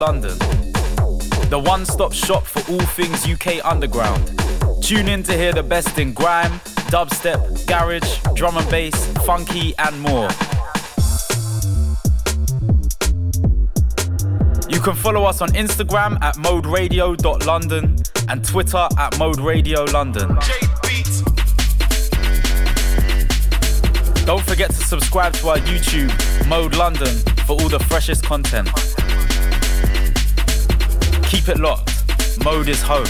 London. The one stop shop for all things UK underground. Tune in to hear the best in grime, dubstep, garage, drum and bass, funky, and more. You can follow us on Instagram at moderadio.london and Twitter at Mode Radio London. Don't forget to subscribe to our YouTube, Mode London, for all the freshest content. Keep it locked. Mode is home.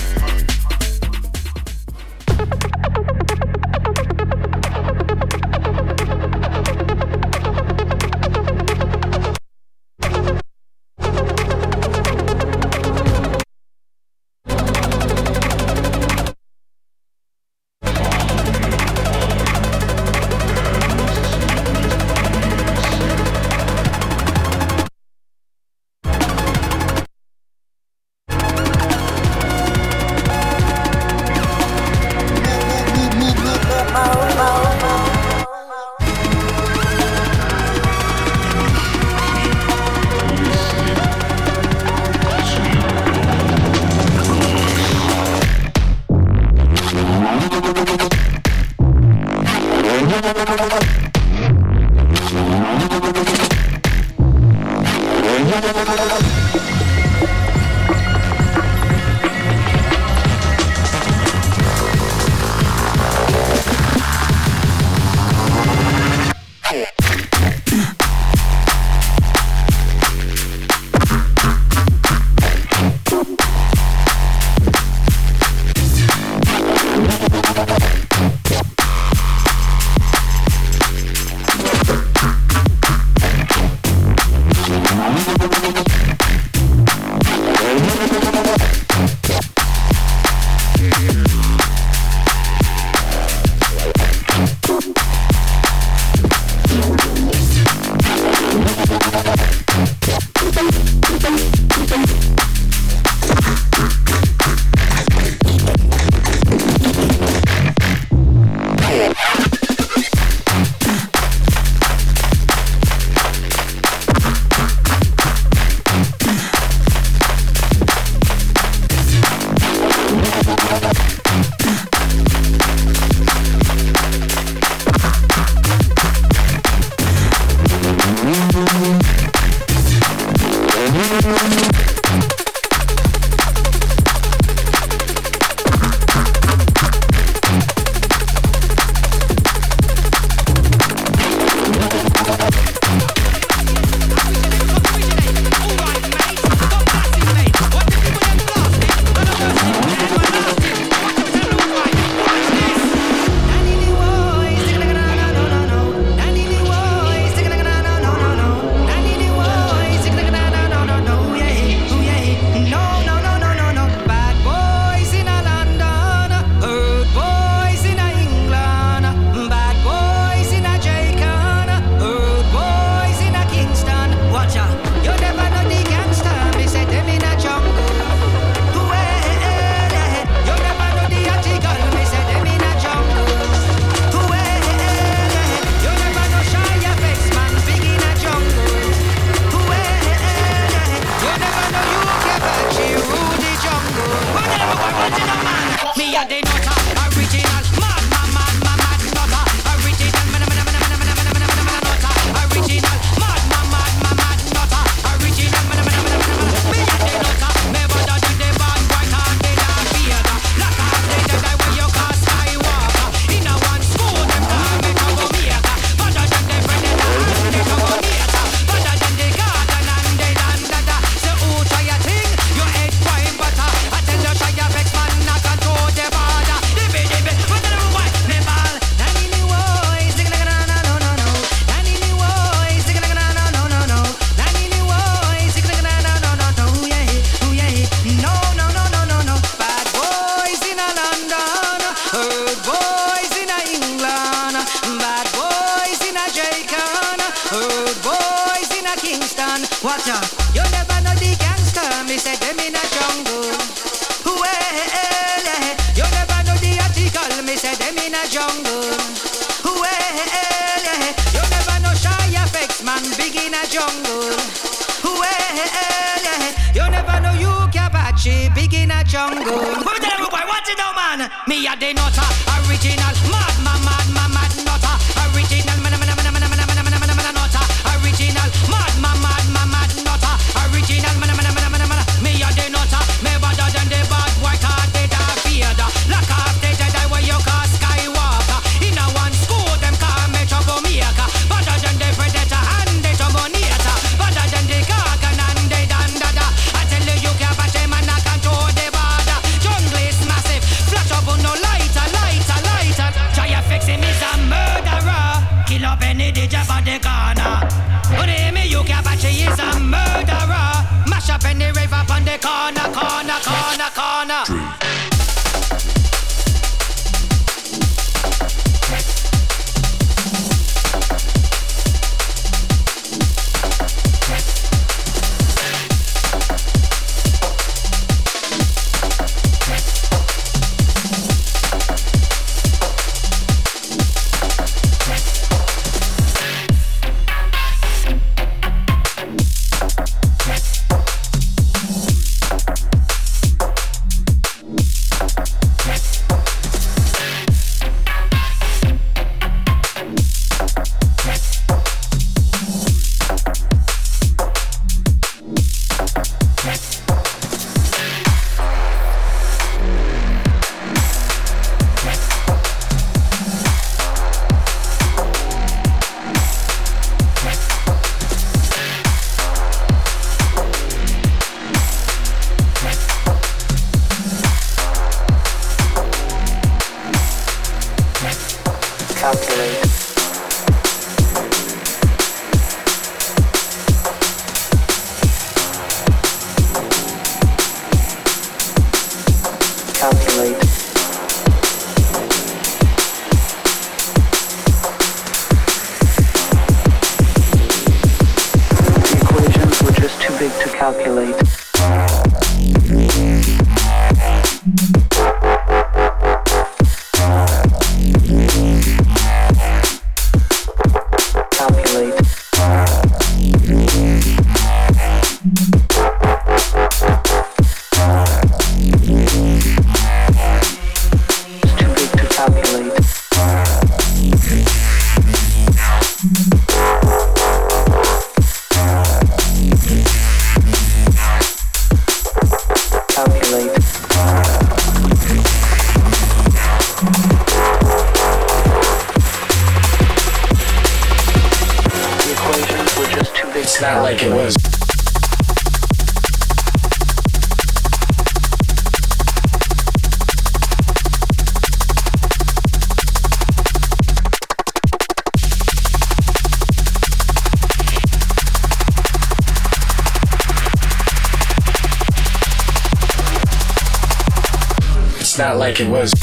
Like it was.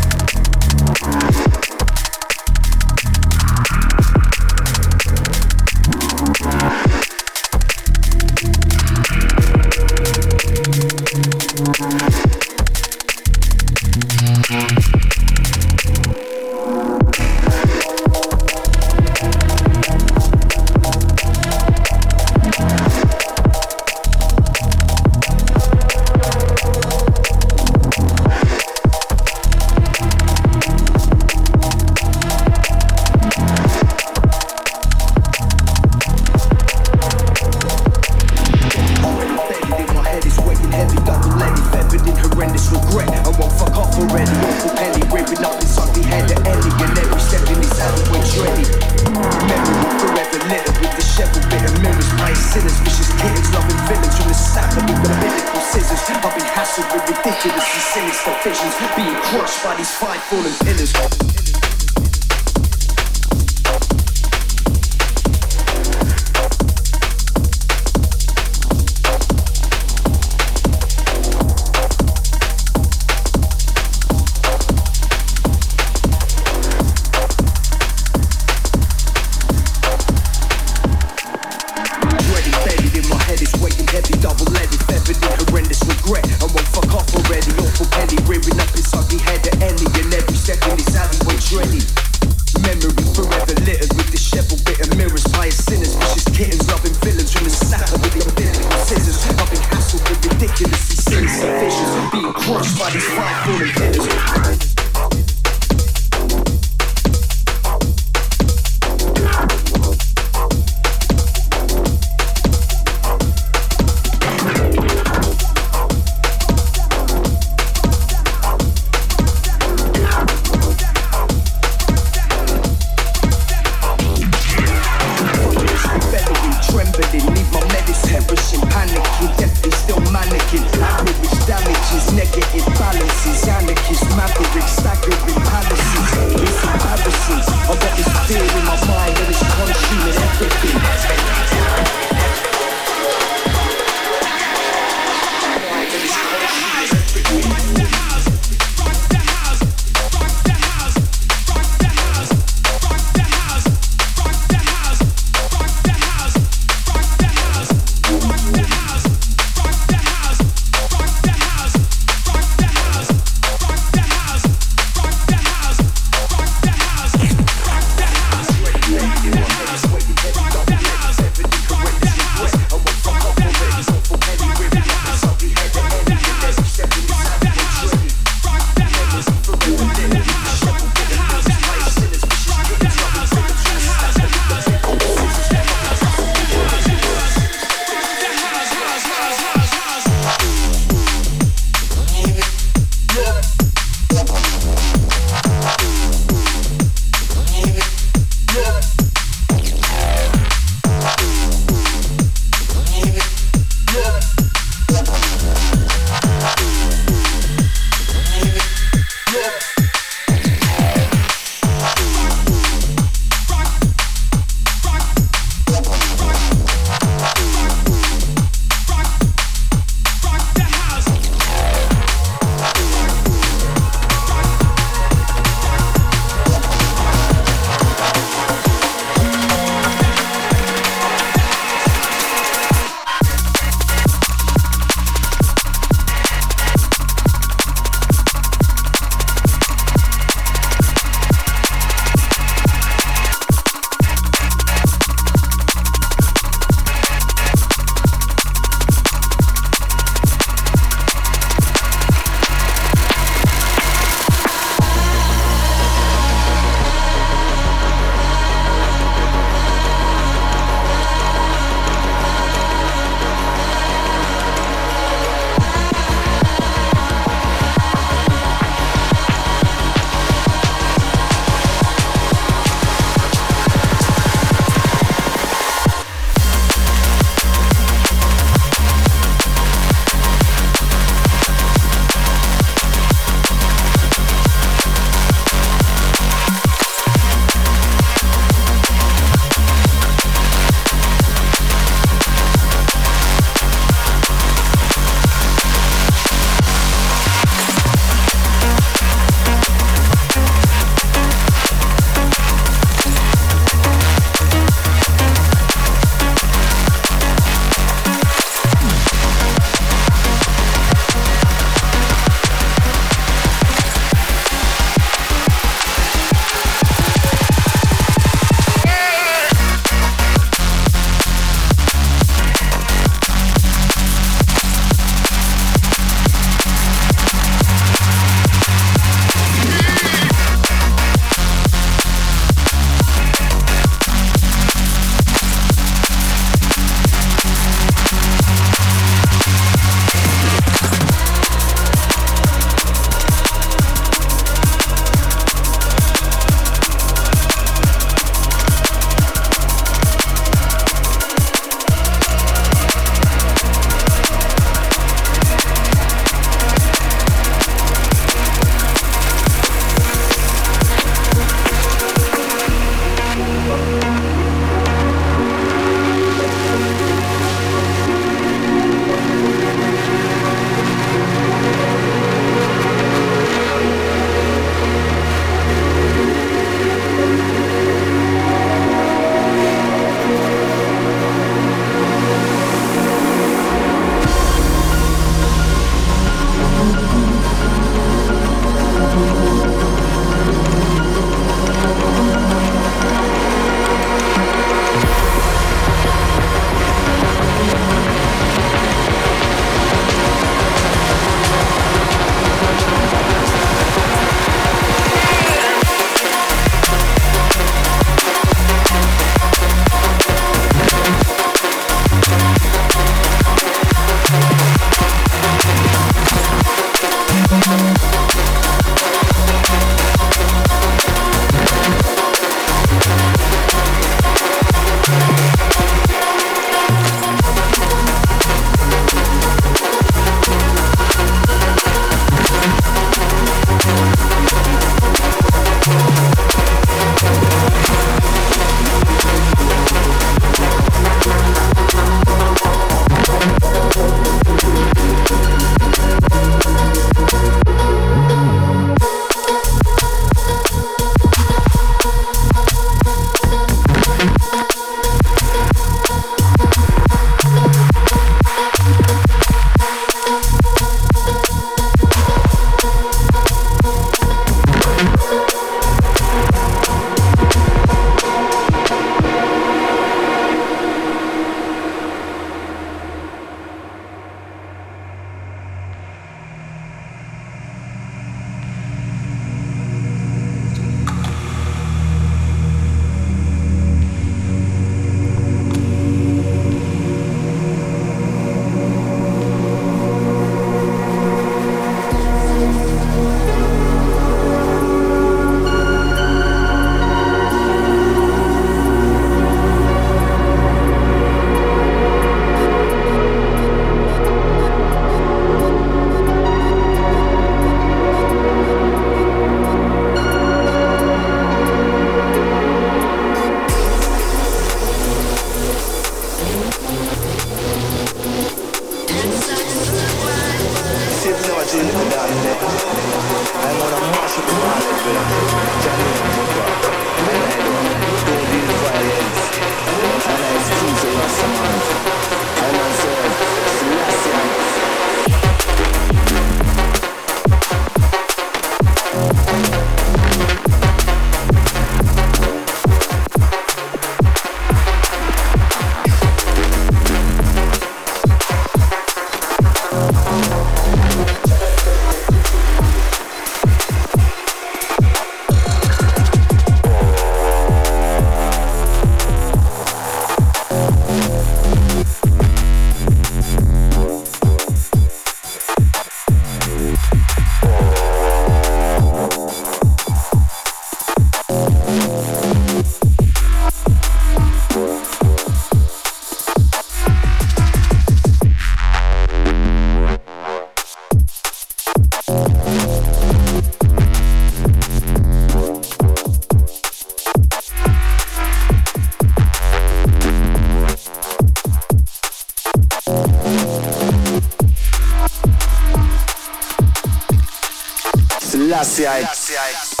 Selassie. But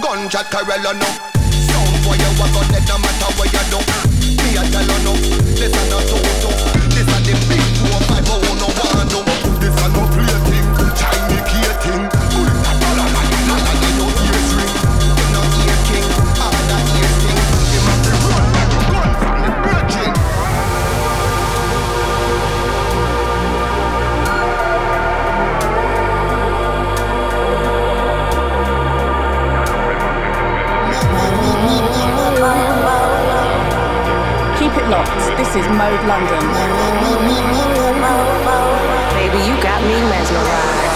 Gunshot Corella no Sound for you walk out dead no matter what you do Me a tell you no. This a no toto This a the big four five oh no one no This is Mode London. Baby, you got me mesmerized.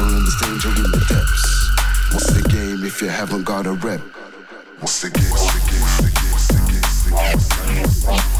find this danger in the depths. What's the game if you haven't got a rep? What's the game? What's the game? What's the game? What's the game? What's the game? What's the game?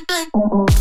对对。对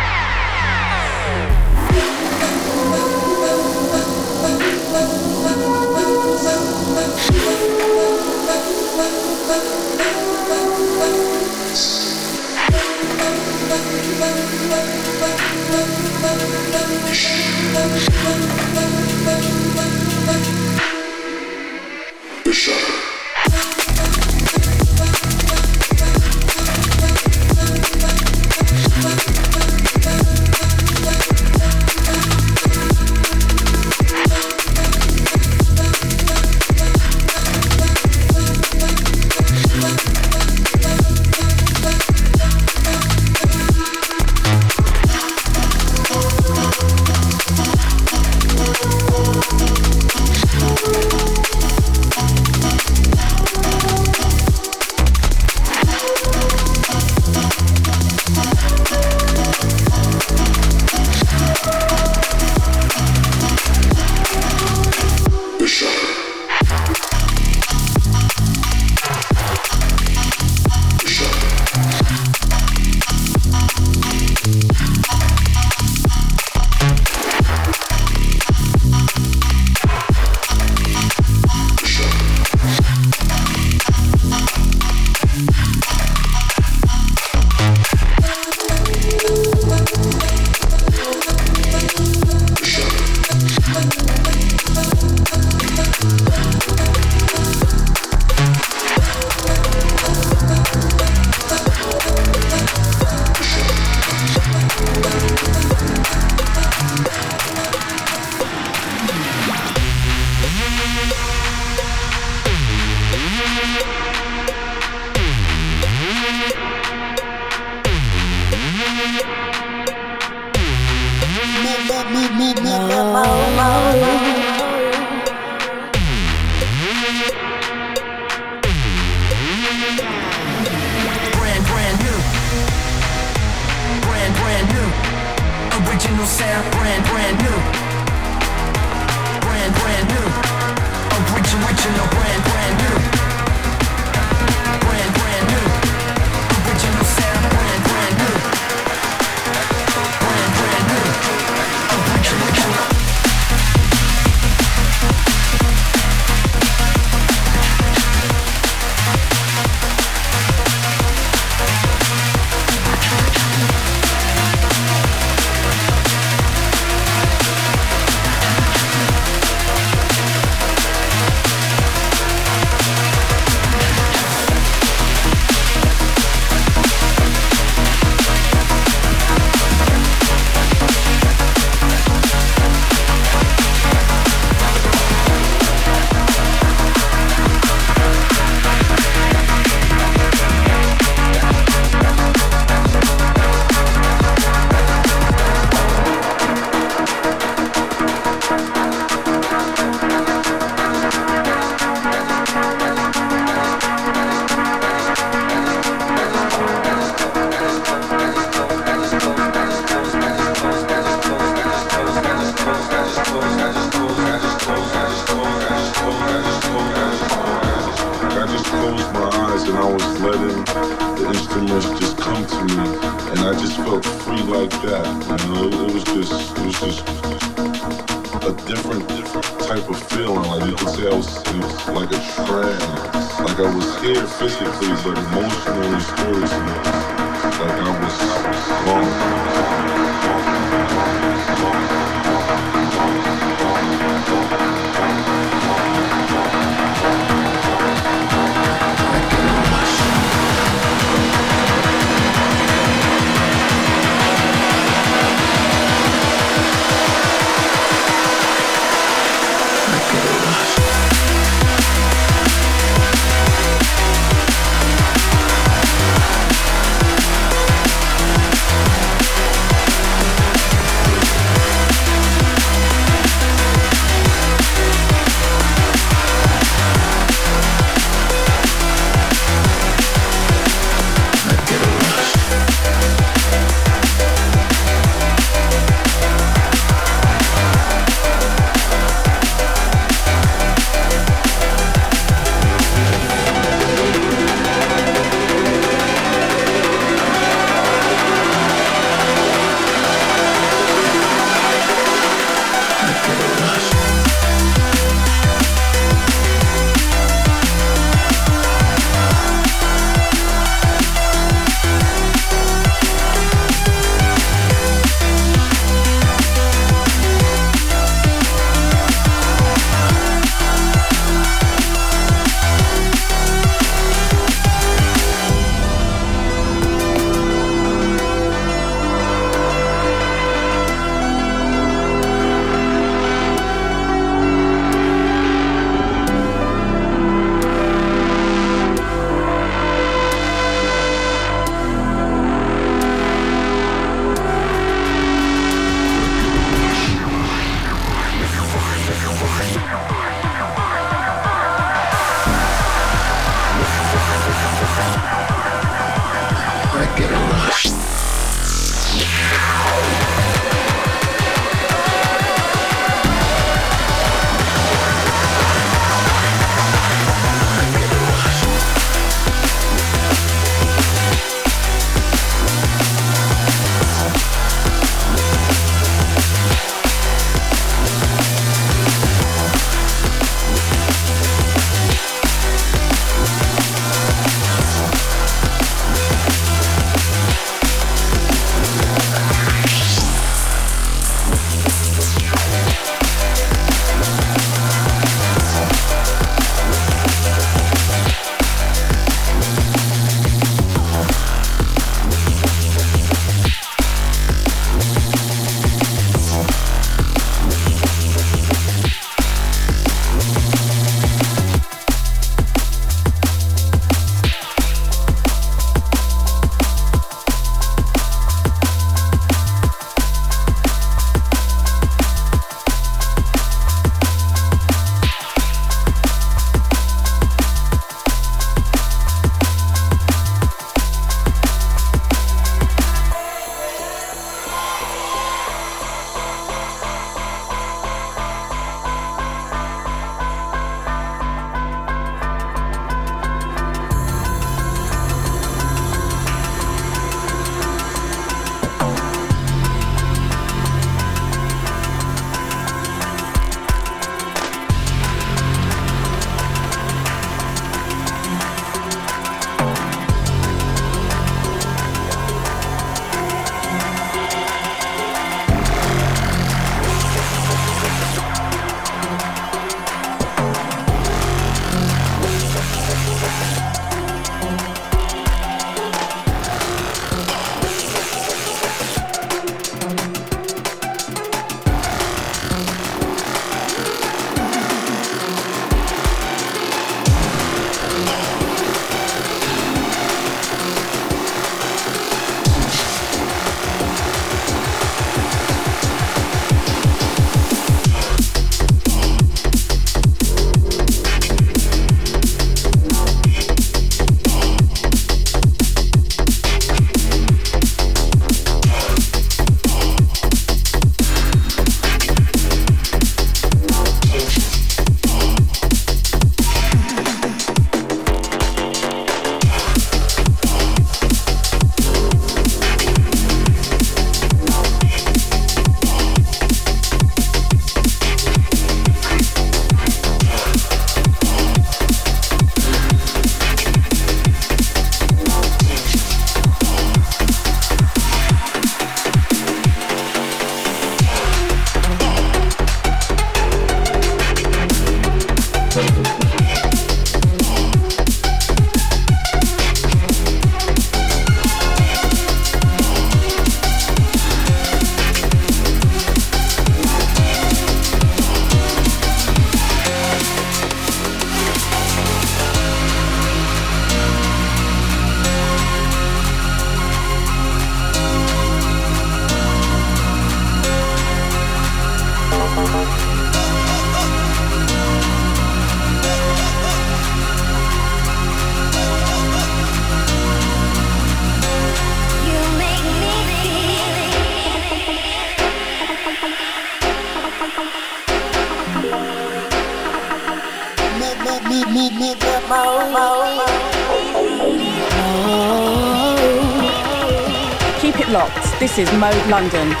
This is Mode London.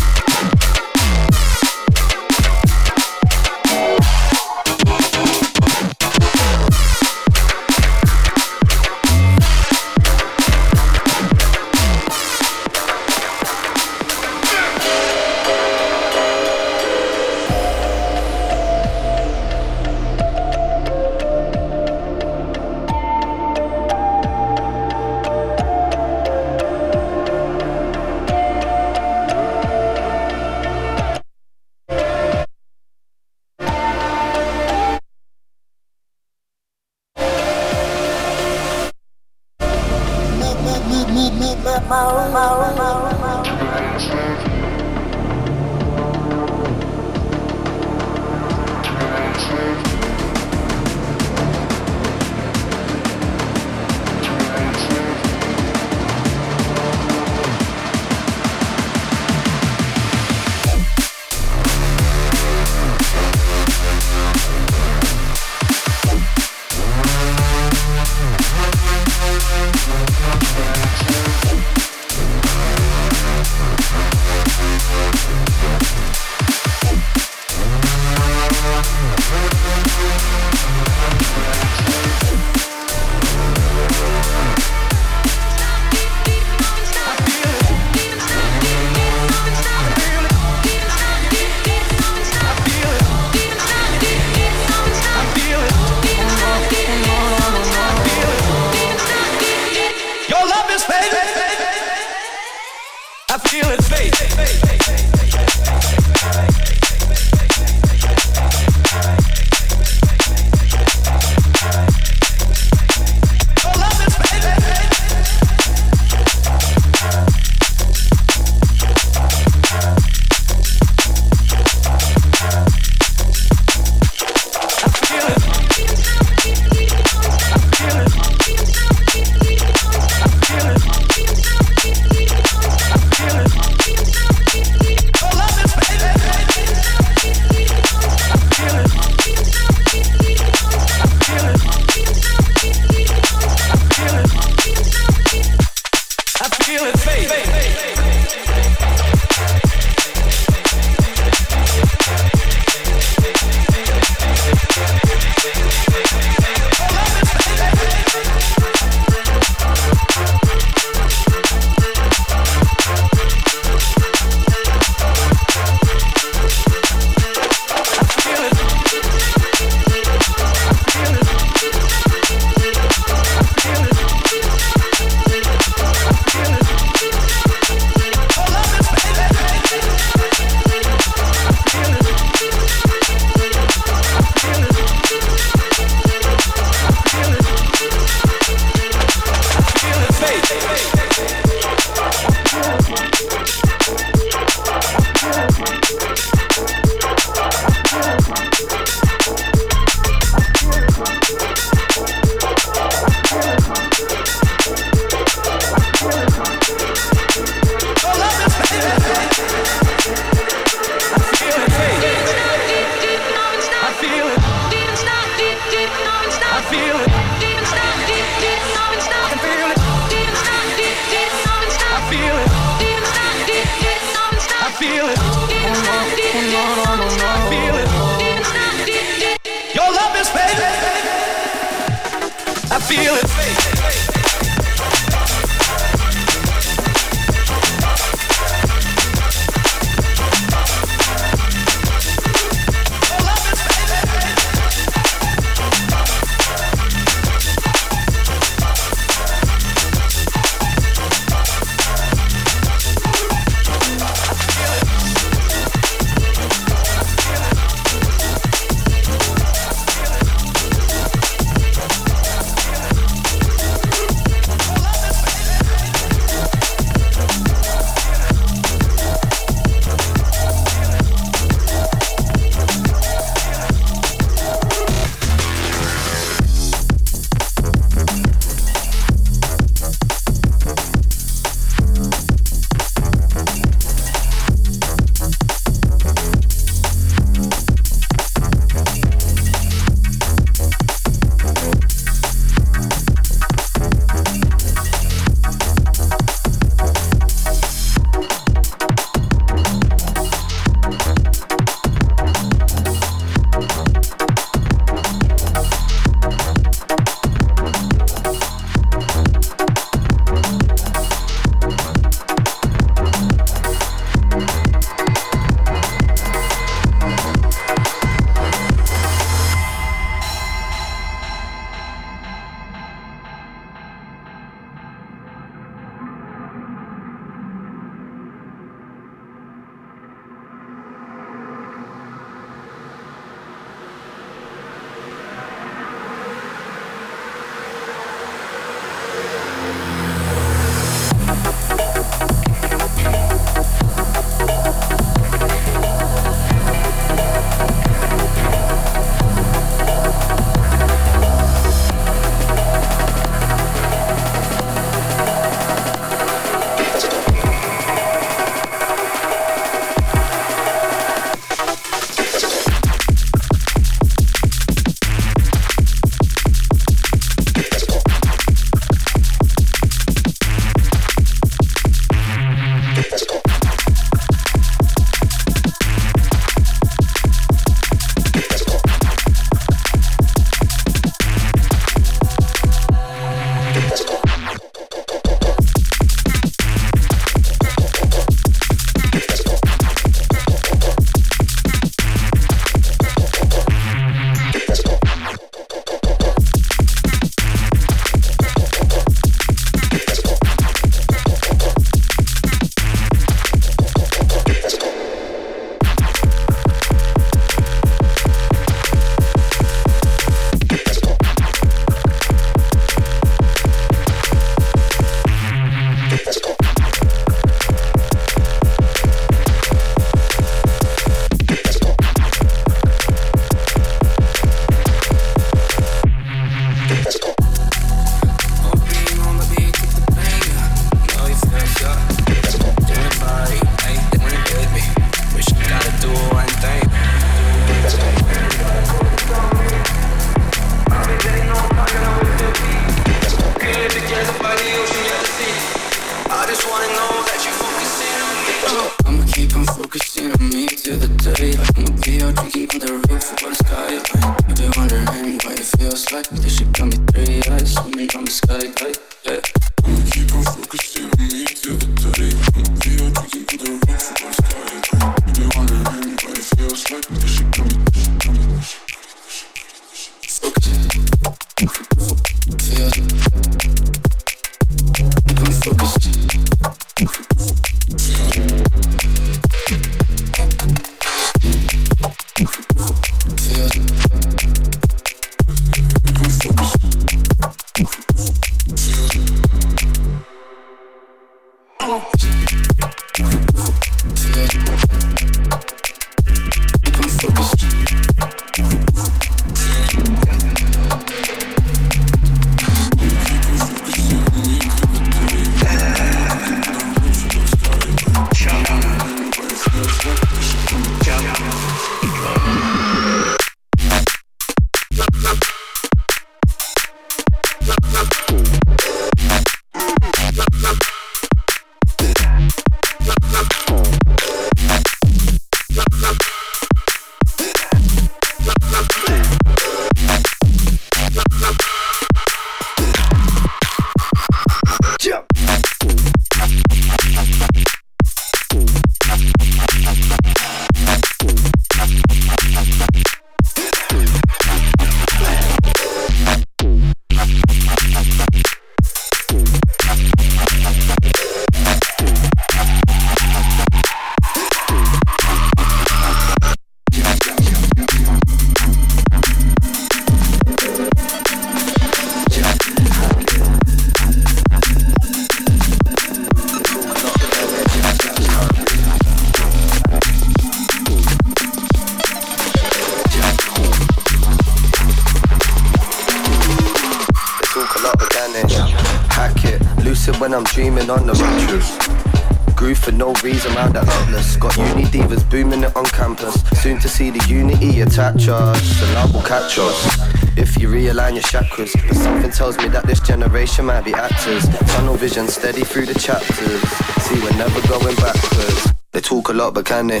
Soon to see the unity attach us, The love will catch us. If you realign your chakras, but something tells me that this generation might be actors. Tunnel vision steady through the chapters. See, we're never going backwards. They talk a lot, but can they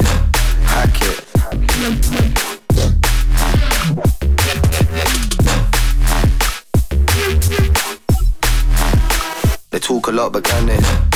hack it? They talk a lot, but can they?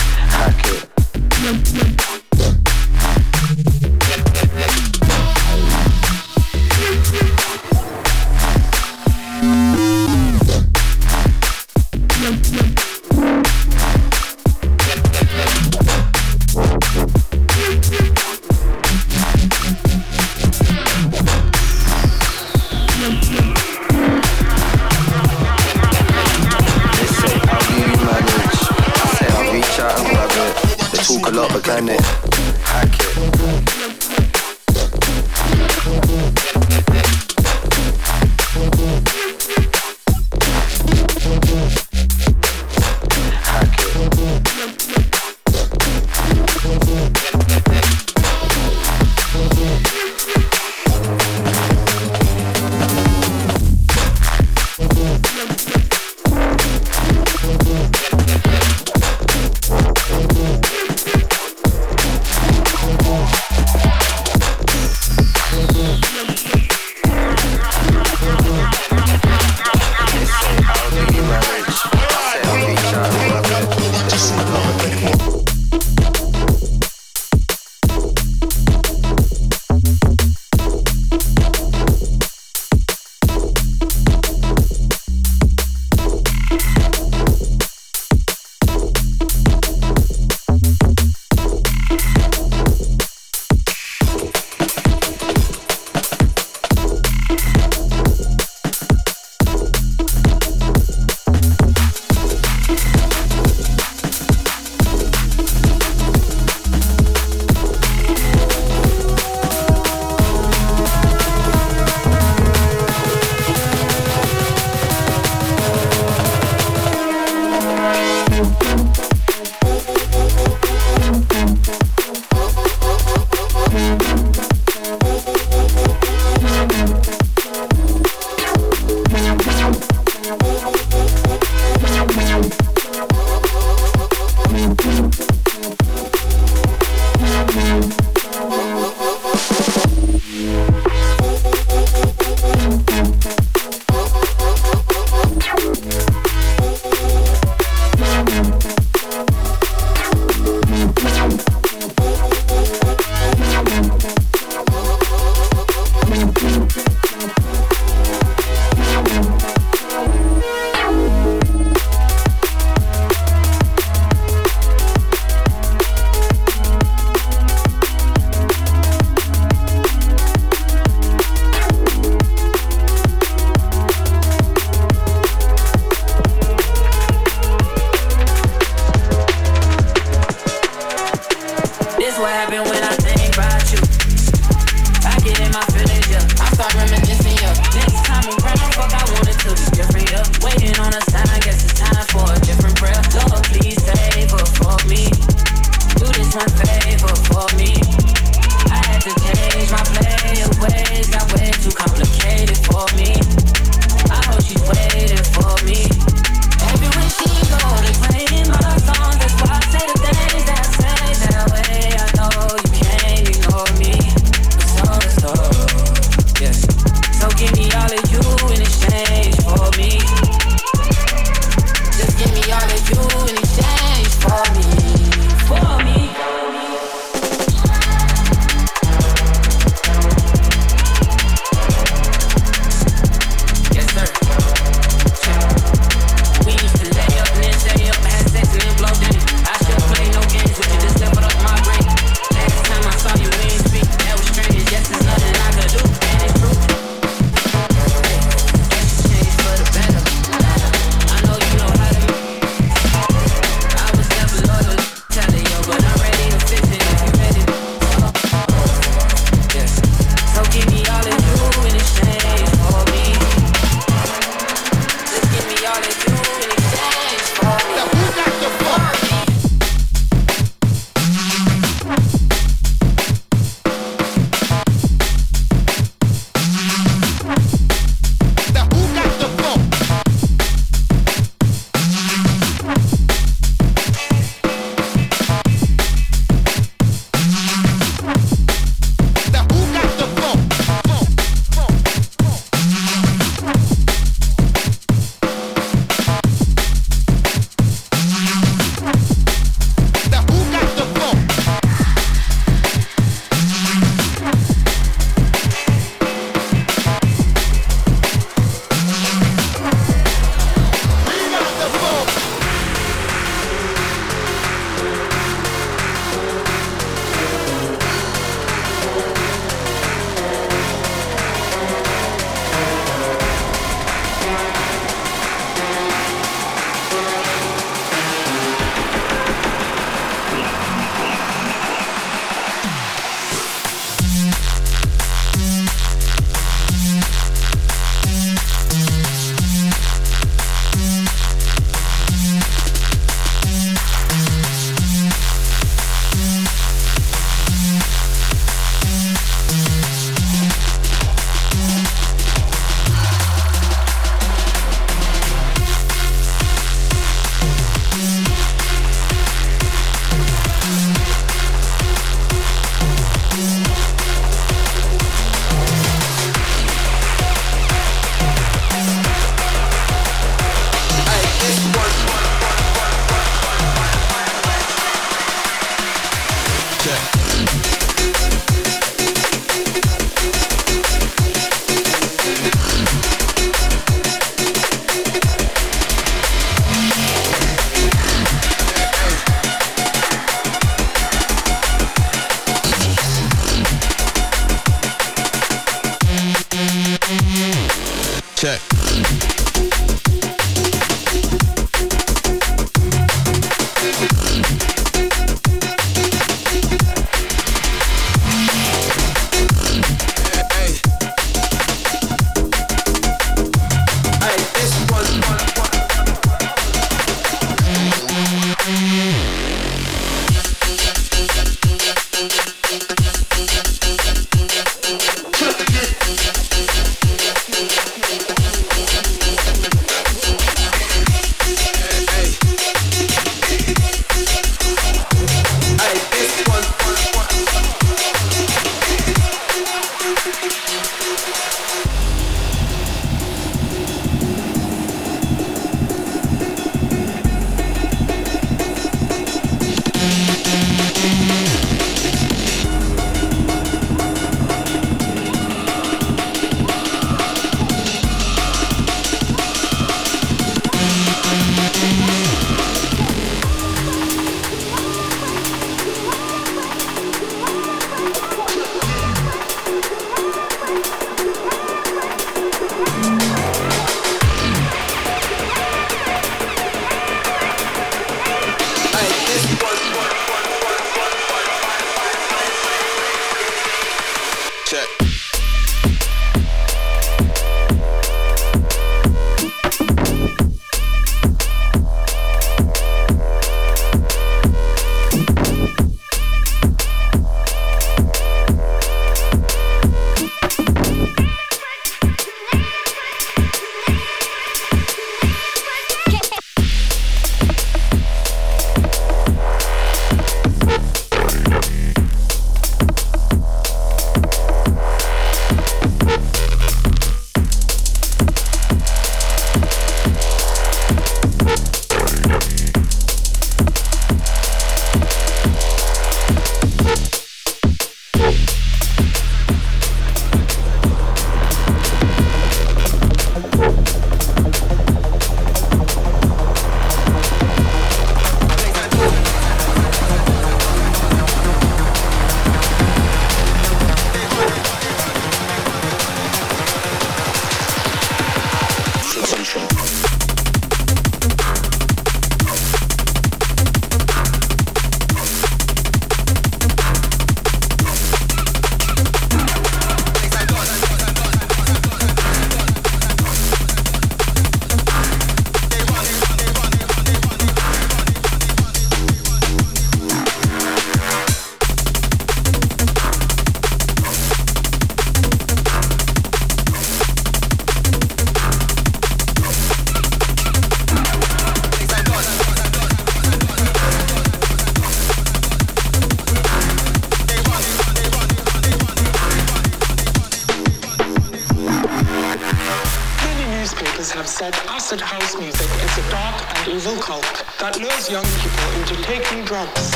Acid house music is a dark and evil cult that lures young people into taking drugs.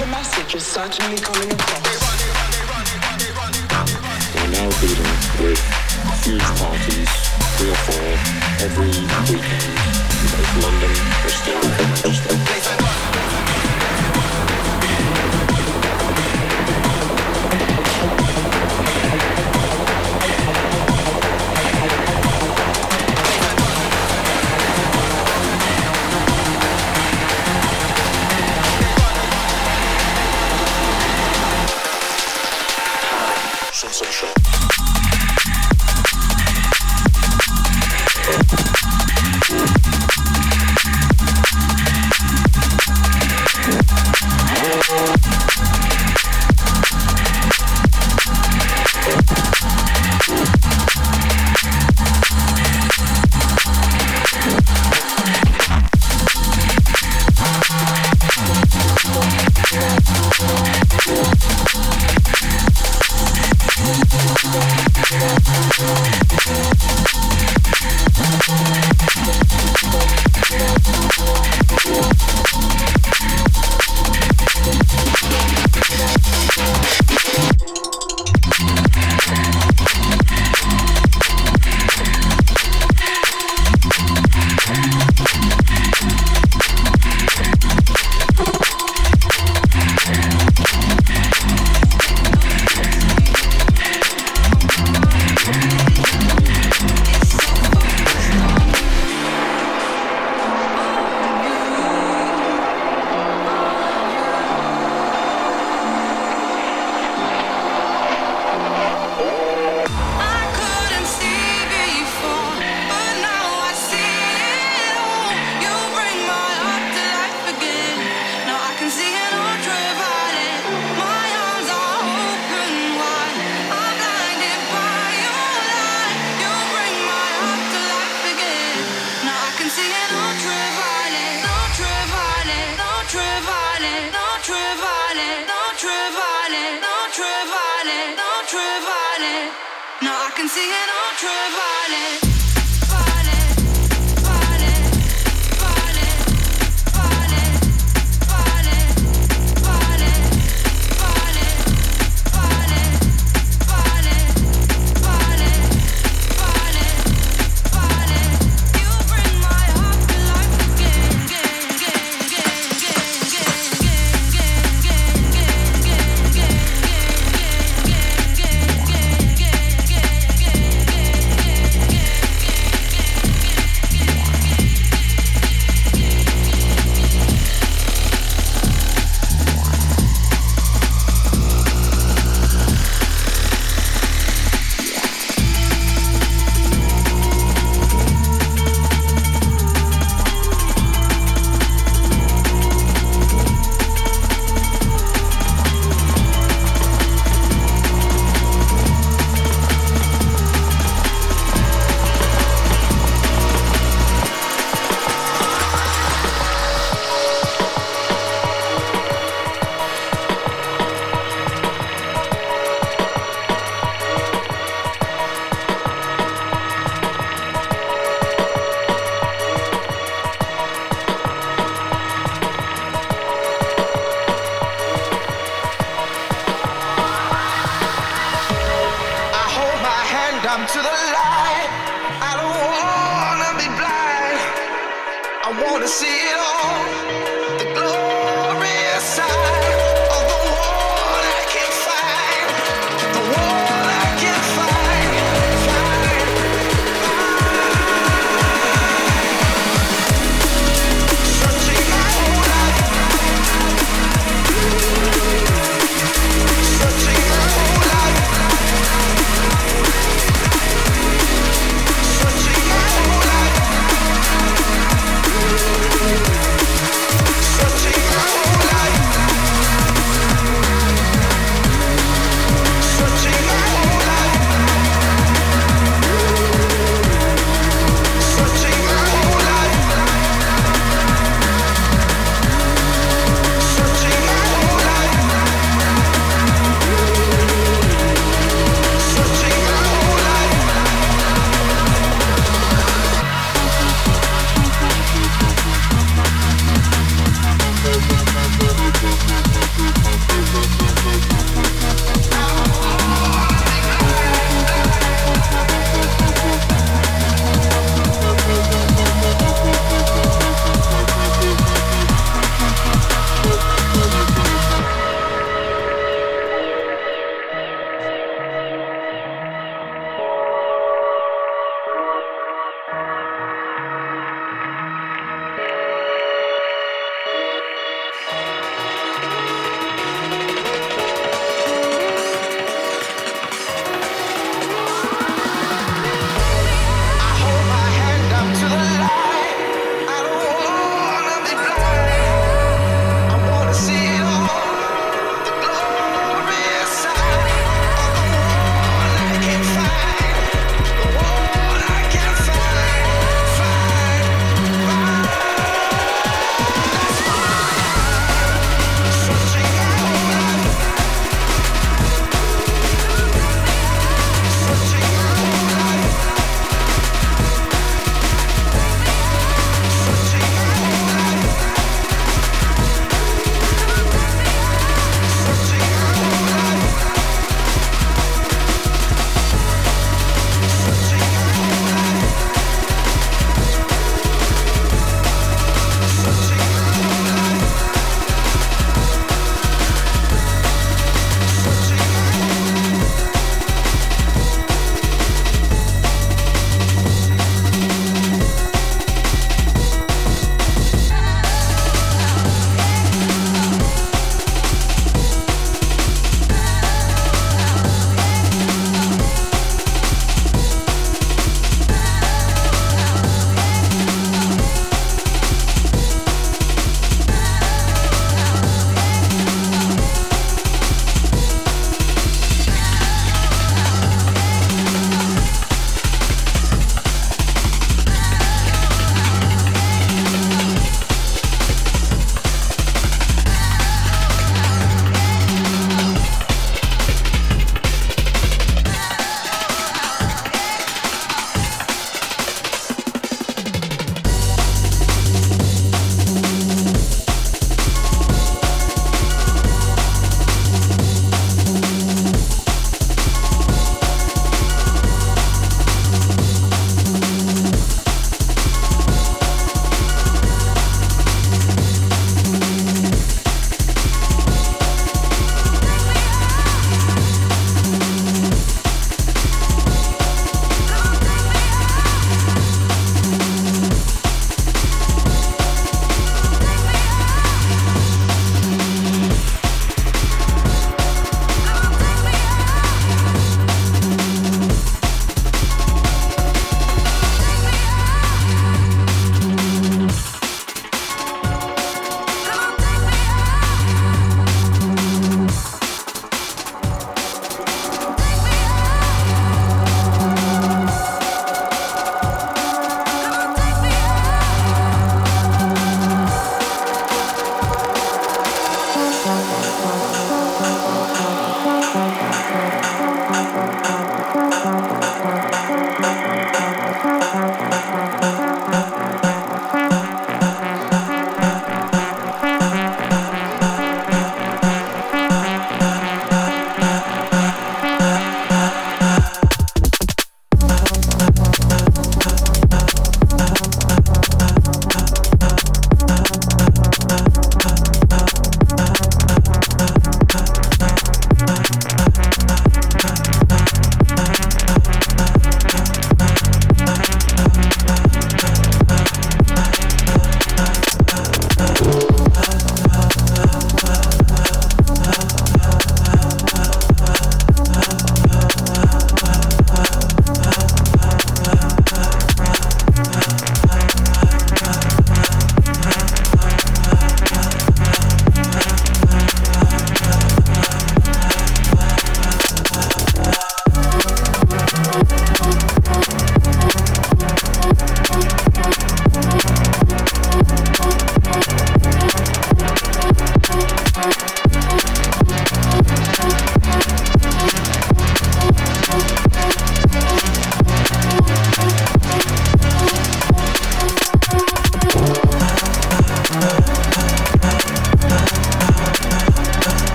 The message is certainly coming across. We're now dealing with huge parties, three or four, every weekend in both London, Bristol, and Manchester.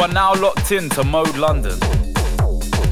You are now locked in to Mode London.